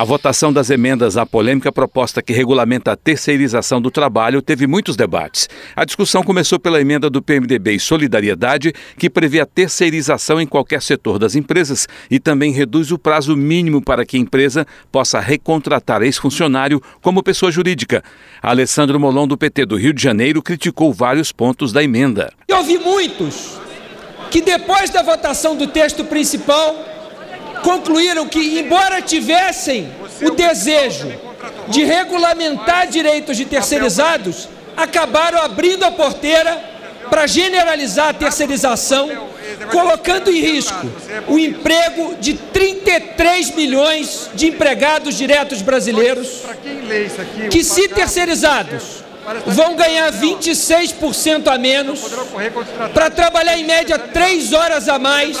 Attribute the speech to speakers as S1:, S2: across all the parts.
S1: A votação das emendas à polêmica proposta que regulamenta a terceirização do trabalho teve muitos debates. A discussão começou pela emenda do PMDB e Solidariedade, que prevê a terceirização em qualquer setor das empresas e também reduz o prazo mínimo para que a empresa possa recontratar ex-funcionário como pessoa jurídica. Alessandro Molon, do PT do Rio de Janeiro, criticou vários pontos da emenda.
S2: Eu ouvi muitos que depois da votação do texto principal concluíram que, embora tivessem o desejo de regulamentar direitos de terceirizados, acabaram abrindo a porteira para generalizar a terceirização, colocando em risco o emprego de 33 milhões de empregados diretos brasileiros, que, se terceirizados, vão ganhar 26% a menos para trabalhar em média três horas a mais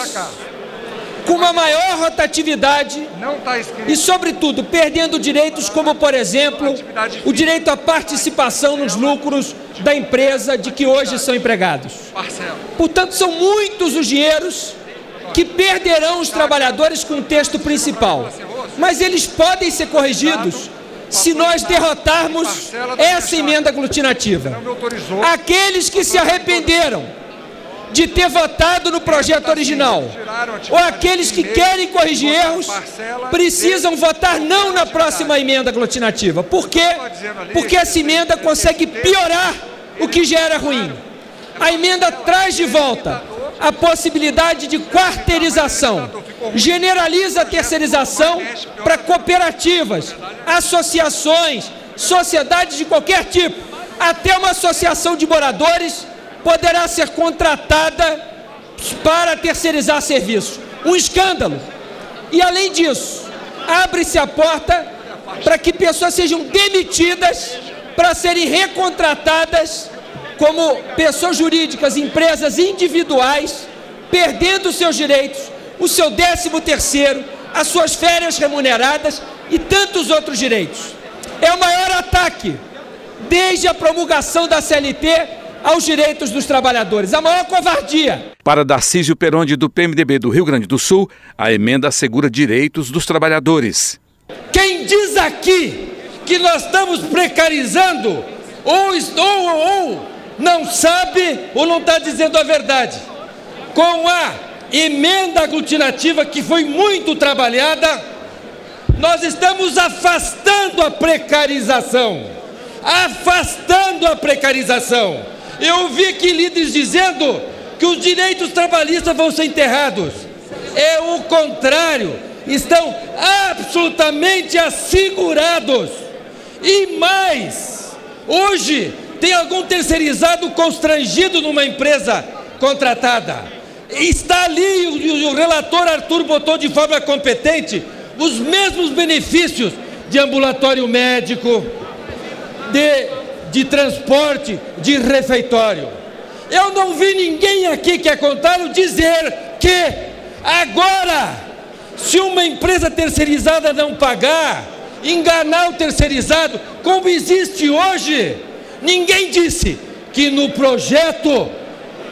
S2: com uma maior rotatividade tá e, sobretudo, perdendo direitos como, por exemplo, o direito à participação nos lucros da empresa de que hoje são empregados. Portanto, são muitos os dinheiros que perderão os trabalhadores com o texto principal, mas eles podem ser corrigidos se nós derrotarmos essa emenda aglutinativa. Aqueles que se arrependeram de ter votado no projeto original, ou aqueles que querem corrigir erros, precisam votar não na próxima emenda aglutinativa. Por quê? Porque essa emenda consegue piorar o que já era ruim. A emenda traz de volta a possibilidade de quarteirização, generaliza a terceirização para cooperativas, associações, sociedades de qualquer tipo, até uma associação de moradores poderá ser contratada para terceirizar serviços. Um escândalo. E além disso, abre-se a porta para que pessoas sejam demitidas para serem recontratadas como pessoas jurídicas, empresas individuais, perdendo seus direitos, o seu décimo terceiro, as suas férias remuneradas e tantos outros direitos. É o maior ataque desde a promulgação da CLT aos direitos dos trabalhadores. A maior covardia.
S1: Para Darcísio Peronde, do PMDB do Rio Grande do Sul, a emenda assegura direitos dos trabalhadores.
S3: Quem diz aqui que nós estamos precarizando, ou, ou, ou não sabe ou não está dizendo a verdade. Com a emenda aglutinativa que foi muito trabalhada, nós estamos afastando a precarização. Afastando a precarização. Eu ouvi aqui líderes dizendo que os direitos trabalhistas vão ser enterrados. É o contrário, estão absolutamente assegurados. E mais, hoje tem algum terceirizado constrangido numa empresa contratada. Está ali, o, o relator Arthur botou de forma competente os mesmos benefícios de ambulatório médico, de de transporte, de refeitório. Eu não vi ninguém aqui que é contrário dizer que agora, se uma empresa terceirizada não pagar, enganar o terceirizado, como existe hoje, ninguém disse que no projeto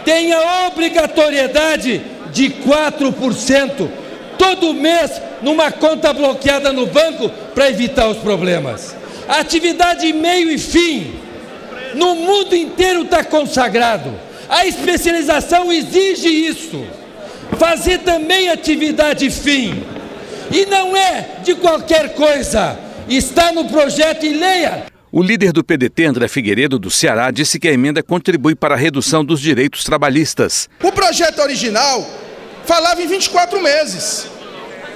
S3: tem a obrigatoriedade de 4% todo mês numa conta bloqueada no banco para evitar os problemas. Atividade meio e fim no mundo inteiro está consagrado. A especialização exige isso. Fazer também atividade fim. E não é de qualquer coisa. Está no projeto e leia.
S1: O líder do PDT, André Figueiredo, do Ceará, disse que a emenda contribui para a redução dos direitos trabalhistas.
S4: O projeto original falava em 24 meses.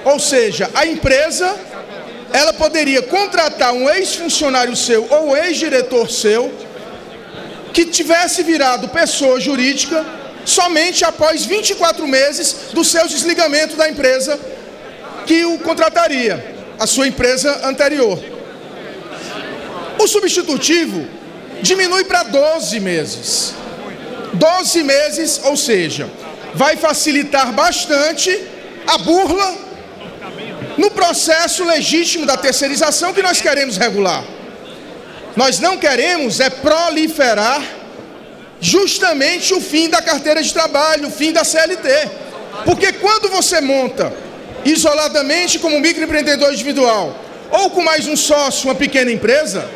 S4: Ou seja, a empresa ela poderia contratar um ex-funcionário seu ou ex-diretor seu que tivesse virado pessoa jurídica somente após 24 meses do seu desligamento da empresa que o contrataria, a sua empresa anterior. O substitutivo diminui para 12 meses. 12 meses, ou seja, vai facilitar bastante a burla no processo legítimo da terceirização que nós queremos regular. Nós não queremos é proliferar justamente o fim da carteira de trabalho, o fim da CLT. Porque quando você monta isoladamente como microempreendedor individual ou com mais um sócio, uma pequena empresa,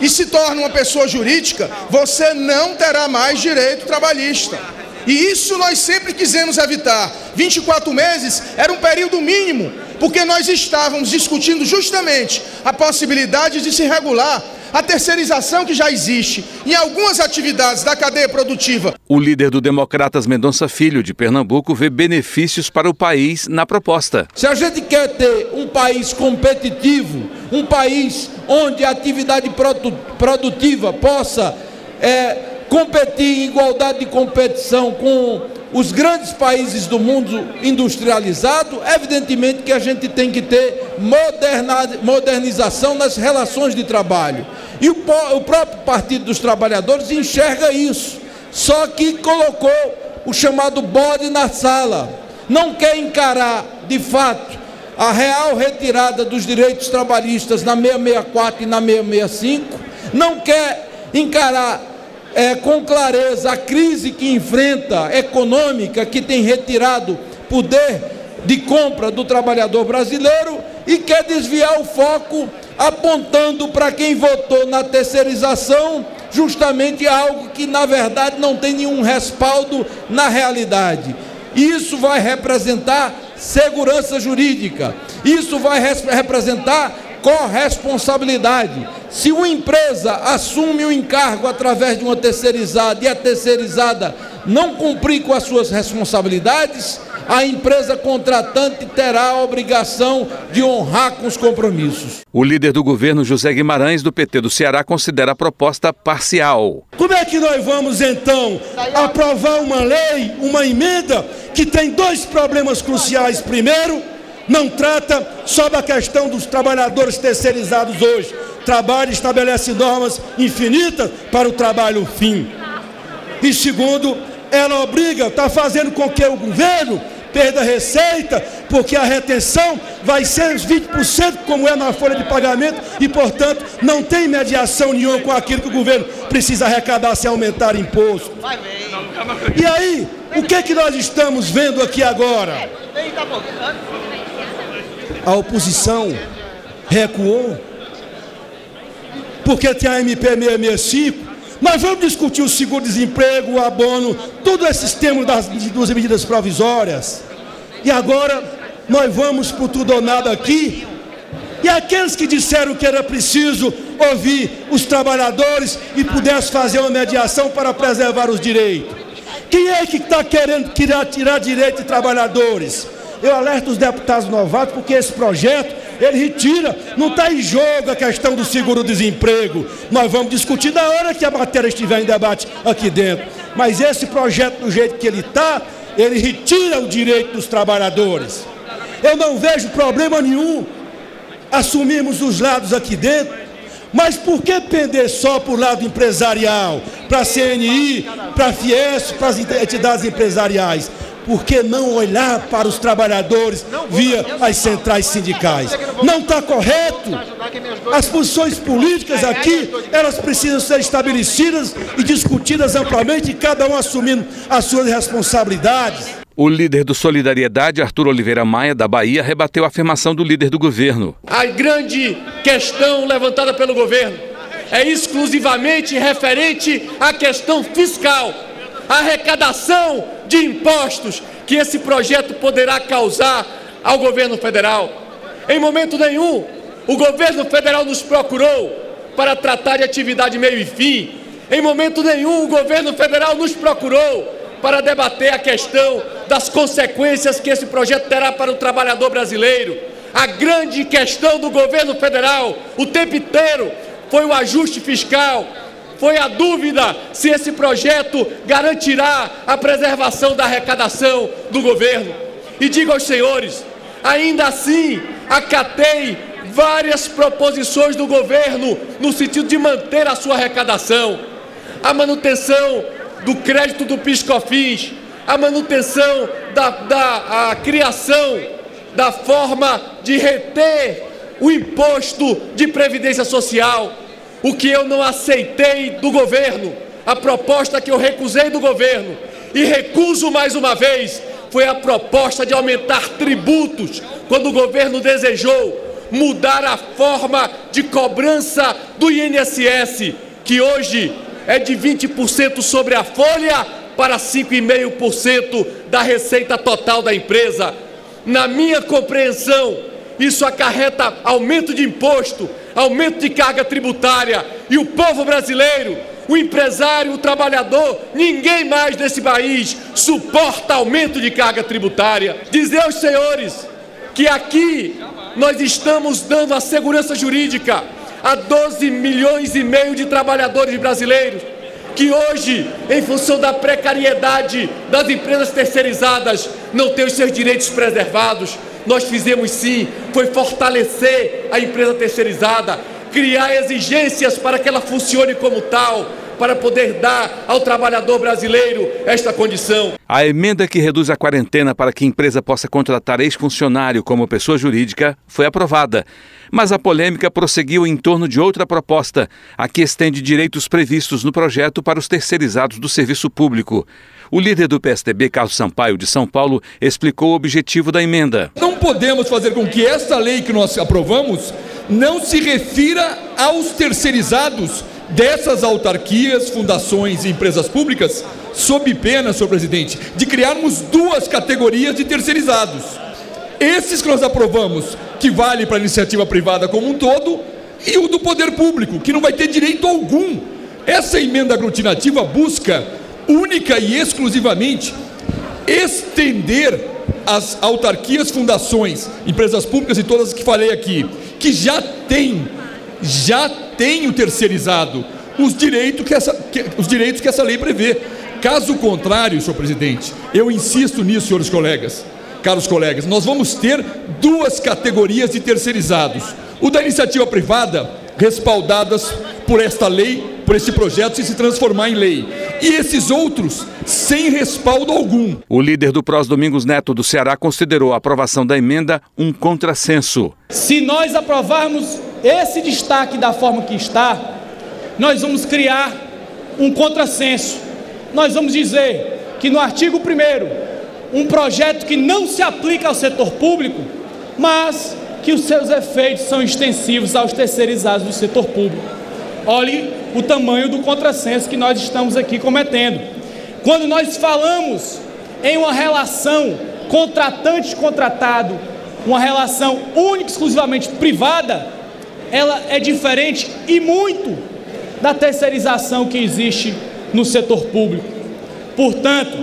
S4: e se torna uma pessoa jurídica, você não terá mais direito trabalhista. E isso nós sempre quisemos evitar. 24 meses era um período mínimo, porque nós estávamos discutindo justamente a possibilidade de se regular a terceirização que já existe em algumas atividades da cadeia produtiva.
S1: O líder do Democratas Mendonça Filho, de Pernambuco, vê benefícios para o país na proposta.
S5: Se a gente quer ter um país competitivo, um país onde a atividade produtiva possa é, competir em igualdade de competição com os grandes países do mundo industrializado, evidentemente que a gente tem que ter modernização nas relações de trabalho. E o, próprio Partido dos Trabalhadores enxerga isso, só que colocou o chamado bode na sala. Não quer encarar, de fato, a real retirada dos direitos trabalhistas na 664 e na 665, não quer encarar é, com clareza a crise que enfrenta econômica, que tem retirado poder de compra do trabalhador brasileiro e quer desviar o foco apontando para quem votou na terceirização justamente algo que na verdade não tem nenhum respaldo na realidade. Isso vai representar segurança jurídica. Isso vai representar corresponsabilidade. Se uma empresa assume o um encargo através de uma terceirizada e a terceirizada não cumprir com as suas responsabilidades, a empresa contratante terá a obrigação de honrar com os compromissos.
S1: O líder do governo, José Guimarães, do PT do Ceará, considera a proposta parcial.
S6: Como é que nós vamos, então, aprovar uma lei, uma emenda, que tem dois problemas cruciais? Primeiro, não trata sobre a questão dos trabalhadores terceirizados hoje. Trabalho estabelece normas infinitas para o trabalho fim. E segundo, ela obriga, está fazendo com que o governo perda receita, porque a retenção vai ser os 20%, como é na folha de pagamento, e, portanto, não tem mediação nenhuma com aquilo que o governo precisa arrecadar se aumentar imposto. E aí, o que é que nós estamos vendo aqui agora? A oposição recuou, porque tem a MP 665. Mas vamos discutir o seguro-desemprego, o abono, todos esses temas das, das medidas provisórias. E agora nós vamos para tudo ou nada aqui. E aqueles que disseram que era preciso ouvir os trabalhadores e pudesse fazer uma mediação para preservar os direitos. Quem é que está querendo tirar, tirar direito de trabalhadores? Eu alerto os deputados novatos, porque esse projeto, ele retira, não está em jogo a questão do seguro-desemprego. Nós vamos discutir na hora que a matéria estiver em debate aqui dentro. Mas esse projeto, do jeito que ele está, ele retira o direito dos trabalhadores. Eu não vejo problema nenhum assumirmos os lados aqui dentro, mas por que pender só para o lado empresarial, para a CNI, para a Fies, para as entidades empresariais? Por que não olhar para os trabalhadores via as centrais sindicais? Não está correto. As posições políticas aqui, elas precisam ser estabelecidas e discutidas amplamente, cada um assumindo as suas responsabilidades.
S1: O líder do Solidariedade, Arthur Oliveira Maia, da Bahia, rebateu a afirmação do líder do governo.
S7: A grande questão levantada pelo governo é exclusivamente referente à questão fiscal arrecadação de impostos que esse projeto poderá causar ao governo federal. Em momento nenhum, o governo federal nos procurou para tratar de atividade meio e fim. Em momento nenhum, o governo federal nos procurou para debater a questão das consequências que esse projeto terá para o trabalhador brasileiro. A grande questão do governo federal, o tempo inteiro, foi o ajuste fiscal, foi a dúvida se esse projeto garantirá a preservação da arrecadação do governo. E digo aos senhores, ainda assim, acatei várias proposições do governo no sentido de manter a sua arrecadação. A manutenção do crédito do PiscoFins, a manutenção da, da a criação da forma de reter o imposto de previdência social, o que eu não aceitei do governo, a proposta que eu recusei do governo e recuso mais uma vez foi a proposta de aumentar tributos, quando o governo desejou mudar a forma de cobrança do INSS, que hoje é de 20% sobre a folha para 5,5% da receita total da empresa. Na minha compreensão, isso acarreta aumento de imposto, aumento de carga tributária e o povo brasileiro, o empresário, o trabalhador, ninguém mais desse país suporta aumento de carga tributária. Dizer aos senhores que aqui nós estamos dando a segurança jurídica a 12 milhões e meio de trabalhadores brasileiros que hoje, em função da precariedade das empresas terceirizadas, não têm os seus direitos preservados. Nós fizemos sim, foi fortalecer a empresa terceirizada, criar exigências para que ela funcione como tal, para poder dar ao trabalhador brasileiro esta condição.
S1: A emenda que reduz a quarentena para que a empresa possa contratar ex-funcionário como pessoa jurídica foi aprovada. Mas a polêmica prosseguiu em torno de outra proposta, a que estende direitos previstos no projeto para os terceirizados do serviço público. O líder do PSDB, Carlos Sampaio, de São Paulo, explicou o objetivo da emenda.
S8: Não podemos fazer com que esta lei que nós aprovamos não se refira aos terceirizados dessas autarquias, fundações e empresas públicas, sob pena, senhor presidente, de criarmos duas categorias de terceirizados. Esses que nós aprovamos, que vale para a iniciativa privada como um todo, e o do poder público, que não vai ter direito algum. Essa emenda aglutinativa busca, única e exclusivamente, estender as autarquias, fundações, empresas públicas e todas as que falei aqui, que já têm já tem o terceirizado os direitos que essa, que, os direitos que essa lei prevê. Caso contrário, senhor presidente, eu insisto nisso, senhores colegas, caros colegas, nós vamos ter duas categorias de terceirizados. O da iniciativa privada, respaldadas por esta lei, por este projeto, se se transformar em lei. E esses outros, sem respaldo algum.
S1: O líder do Prós Domingos Neto do Ceará considerou a aprovação da emenda um contrassenso.
S9: Se nós aprovarmos esse destaque da forma que está, nós vamos criar um contrassenso. Nós vamos dizer que no artigo 1 um projeto que não se aplica ao setor público, mas que os seus efeitos são extensivos aos terceirizados do setor público. Olhe o tamanho do contrassenso que nós estamos aqui cometendo. Quando nós falamos em uma relação contratante-contratado, uma relação única exclusivamente privada, ela é diferente e muito da terceirização que existe no setor público. Portanto,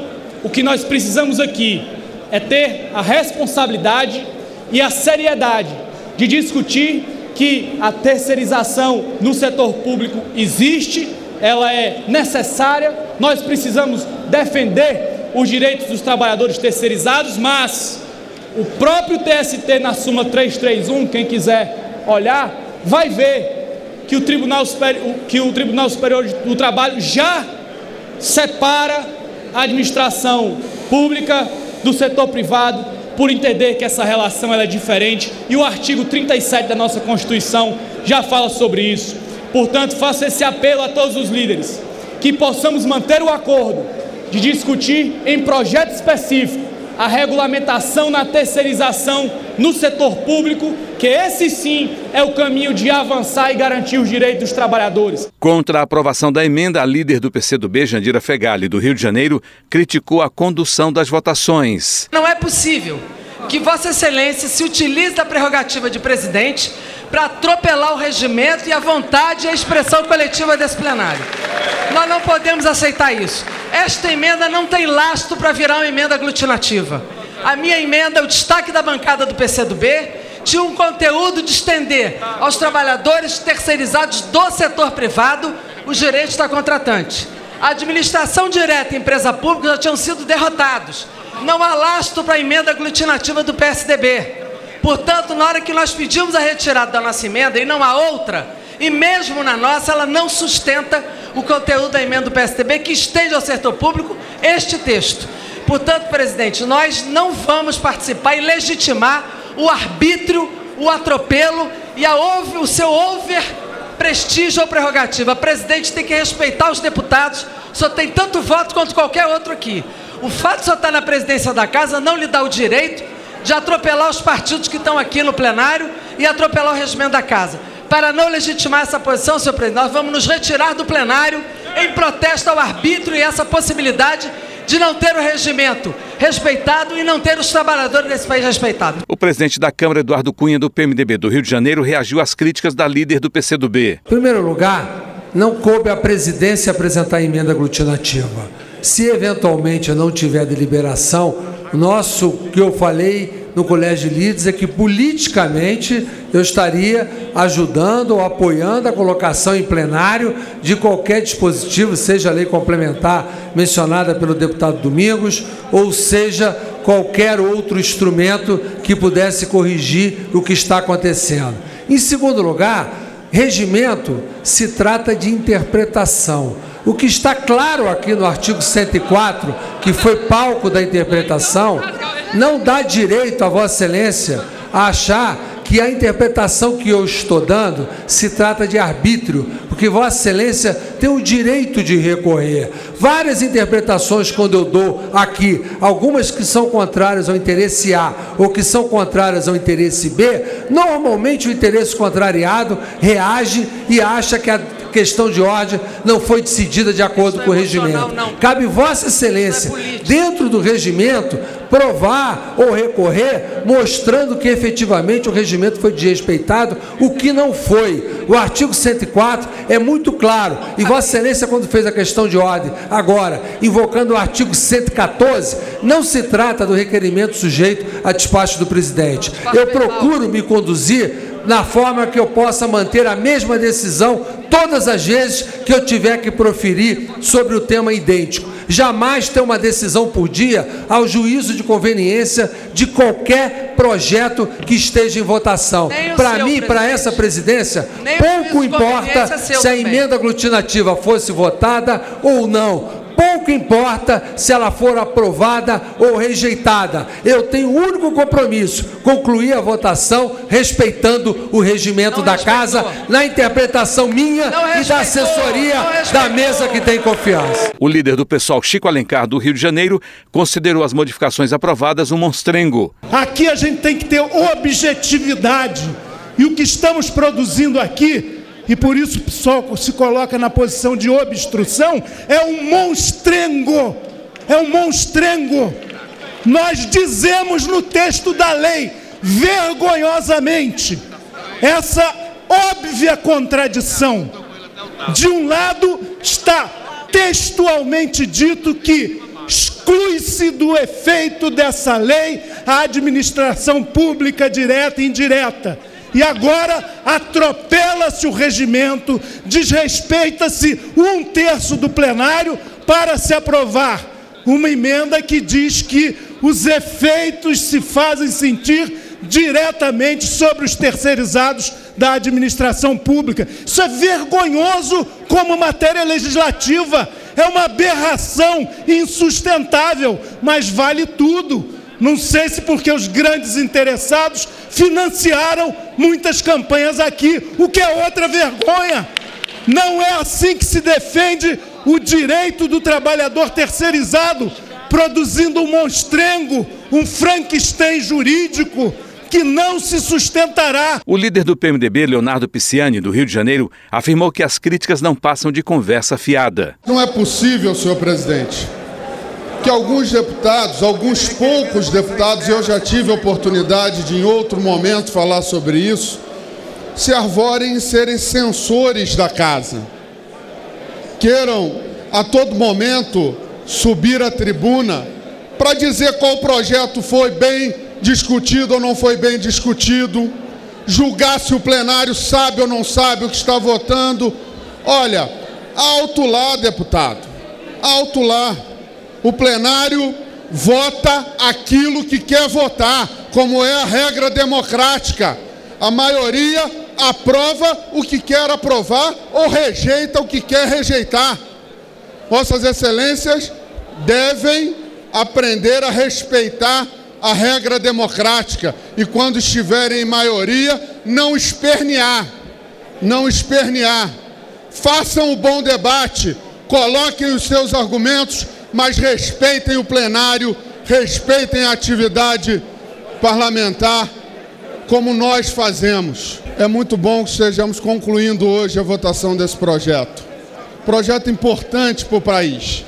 S9: o que nós precisamos aqui é ter a responsabilidade e a seriedade de discutir que a terceirização no setor público existe, ela é necessária, nós precisamos defender os direitos dos trabalhadores terceirizados, mas o próprio TST na Suma 331, quem quiser olhar, vai ver que o Tribunal Superior, que o Tribunal Superior do Trabalho já separa a administração pública do setor privado por entender que essa relação é diferente e o artigo 37 da nossa Constituição já fala sobre isso. Portanto, faço esse apelo a todos os líderes que possamos manter o acordo de discutir em projeto específico a regulamentação na terceirização no setor público, que esse sim é o caminho de avançar e garantir os direitos dos trabalhadores.
S1: Contra a aprovação da emenda, a líder do PCdoB, Jandira Fegali, do Rio de Janeiro, criticou a condução das votações.
S10: Não possível que Vossa Excelência se utilize da prerrogativa de presidente para atropelar o regimento e a vontade e a expressão coletiva desse plenário. Nós não podemos aceitar isso. Esta emenda não tem lastro para virar uma emenda aglutinativa. A minha emenda, o destaque da bancada do PCdoB, tinha um conteúdo de estender aos trabalhadores terceirizados do setor privado os direitos da contratante. A administração direta e empresa pública já tinham sido derrotados. Não há lastro para a emenda aglutinativa do PSDB. Portanto, na hora que nós pedimos a retirada da nossa emenda, e não há outra, e mesmo na nossa, ela não sustenta o conteúdo da emenda do PSDB que estende ao setor público este texto. Portanto, presidente, nós não vamos participar e legitimar
S7: o arbítrio, o atropelo e a over, o seu over prestígio ou prerrogativa. A presidente tem que respeitar os deputados, só tem tanto voto quanto qualquer outro aqui. O fato de só estar na presidência da casa não lhe dá o direito de atropelar os partidos que estão aqui no plenário e atropelar o regimento da casa. Para não legitimar essa posição, senhor presidente, nós vamos nos retirar do plenário em protesto ao arbítrio e essa possibilidade de não ter o regimento respeitado e não ter os trabalhadores desse país respeitados.
S1: O presidente da Câmara, Eduardo Cunha, do PMDB do Rio de Janeiro, reagiu às críticas da líder do PCdoB.
S11: Em primeiro lugar, não coube à presidência apresentar emenda aglutinativa. Se eventualmente não tiver deliberação, nosso que eu falei no Colégio de Líderes é que politicamente eu estaria ajudando ou apoiando a colocação em plenário de qualquer dispositivo, seja a lei complementar mencionada pelo deputado Domingos, ou seja qualquer outro instrumento que pudesse corrigir o que está acontecendo. Em segundo lugar, regimento se trata de interpretação. O que está claro aqui no artigo 104, que foi palco da interpretação, não dá direito a Vossa Excelência a achar que a interpretação que eu estou dando se trata de arbítrio, porque Vossa Excelência tem o direito de recorrer. Várias interpretações, quando eu dou aqui, algumas que são contrárias ao interesse A ou que são contrárias ao interesse B, normalmente o interesse contrariado reage e acha que a questão de ordem não foi decidida de acordo com o regimento. Cabe Vossa Excelência, dentro do regimento, provar ou recorrer, mostrando que efetivamente o regimento foi desrespeitado, o que não foi. O artigo 104 é muito claro, e Vossa Excelência, quando fez a questão de ordem, agora, invocando o artigo 114, não se trata do requerimento sujeito a despacho do presidente. Eu procuro me conduzir na forma que eu possa manter a mesma decisão todas as vezes que eu tiver que proferir sobre o tema idêntico. Jamais ter uma decisão por dia ao juízo de conveniência de qualquer projeto que esteja em votação. Para mim, para essa presidência, Nem pouco importa se a emenda aglutinativa fosse votada ou não pouco importa se ela for aprovada ou rejeitada. Eu tenho um único compromisso: concluir a votação respeitando o regimento não da respeitou. casa, na interpretação minha e da assessoria da mesa que tem confiança.
S1: O líder do pessoal, Chico Alencar, do Rio de Janeiro, considerou as modificações aprovadas um monstrengo.
S12: Aqui a gente tem que ter objetividade. E o que estamos produzindo aqui e por isso PSOL se coloca na posição de obstrução, é um monstrengo, é um monstrengo. Nós dizemos no texto da lei, vergonhosamente, essa óbvia contradição. De um lado está textualmente dito que exclui-se do efeito dessa lei a administração pública direta e indireta e agora atropela-se o regimento, desrespeita-se um terço do plenário para se aprovar uma emenda que diz que os efeitos se fazem sentir diretamente sobre os terceirizados da administração pública. Isso é vergonhoso como matéria legislativa, é uma aberração insustentável, mas vale tudo. Não sei se porque os grandes interessados financiaram muitas campanhas aqui, o que é outra vergonha. Não é assim que se defende o direito do trabalhador terceirizado, produzindo um monstrengo, um Frankenstein jurídico que não se sustentará.
S1: O líder do PMDB, Leonardo Pisciani, do Rio de Janeiro, afirmou que as críticas não passam de conversa fiada.
S13: Não é possível, senhor presidente que alguns deputados, alguns poucos deputados, eu já tive oportunidade de em outro momento falar sobre isso, se arvorem em serem censores da casa. Queiram a todo momento subir à tribuna para dizer qual projeto foi bem discutido ou não foi bem discutido, julgar se o plenário sabe ou não sabe o que está votando. Olha, alto lá, deputado, alto lá o plenário vota aquilo que quer votar, como é a regra democrática. A maioria aprova o que quer aprovar ou rejeita o que quer rejeitar. Vossas Excelências devem aprender a respeitar a regra democrática e, quando estiverem em maioria, não espernear. Não espernear. Façam o bom debate, coloquem os seus argumentos, mas respeitem o plenário, respeitem a atividade parlamentar, como nós fazemos. É muito bom que estejamos concluindo hoje a votação desse projeto. Projeto importante para o país.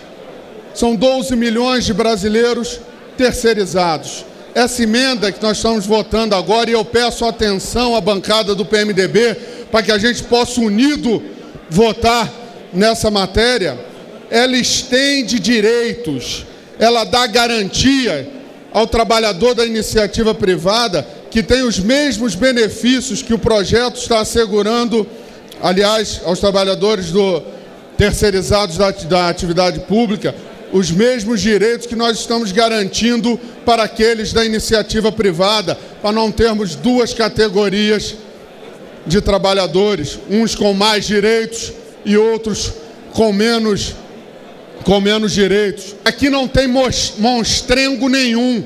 S13: São 12 milhões de brasileiros terceirizados. Essa emenda que nós estamos votando agora, e eu peço atenção à bancada do PMDB, para que a gente possa unido votar nessa matéria, ela estende direitos, ela dá garantia ao trabalhador da iniciativa privada que tem os mesmos benefícios que o projeto está assegurando, aliás, aos trabalhadores do terceirizados da, da atividade pública, os mesmos direitos que nós estamos garantindo para aqueles da iniciativa privada, para não termos duas categorias de trabalhadores, uns com mais direitos e outros com menos com menos direitos. Aqui não tem monstrengo nenhum.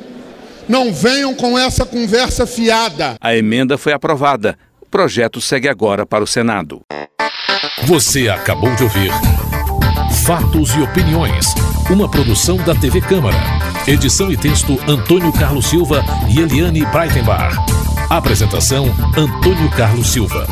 S13: Não venham com essa conversa fiada.
S1: A emenda foi aprovada. O projeto segue agora para o Senado.
S14: Você acabou de ouvir Fatos e Opiniões, uma produção da TV Câmara. Edição e texto Antônio Carlos Silva e Eliane Breitenbach. Apresentação Antônio Carlos Silva.